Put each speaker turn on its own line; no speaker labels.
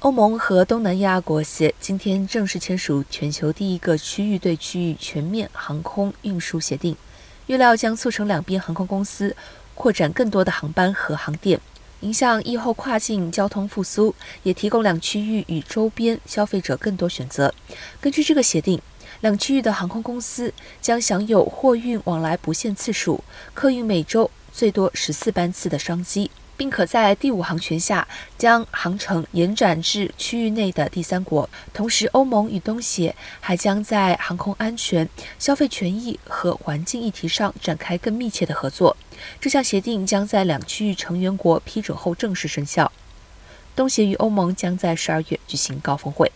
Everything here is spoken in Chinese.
欧盟和东南亚国协今天正式签署全球第一个区域对区域全面航空运输协定，预料将促成两边航空公司扩展更多的航班和航点，影响疫后跨境交通复苏，也提供两区域与周边消费者更多选择。根据这个协定，两区域的航空公司将享有货运往来不限次数、客运每周最多十四班次的商机。并可在第五航权下将航程延展至区域内的第三国。同时，欧盟与东协还将在航空安全、消费权益和环境议题上展开更密切的合作。这项协定将在两区域成员国批准后正式生效。东协与欧盟将在十二月举行高峰会。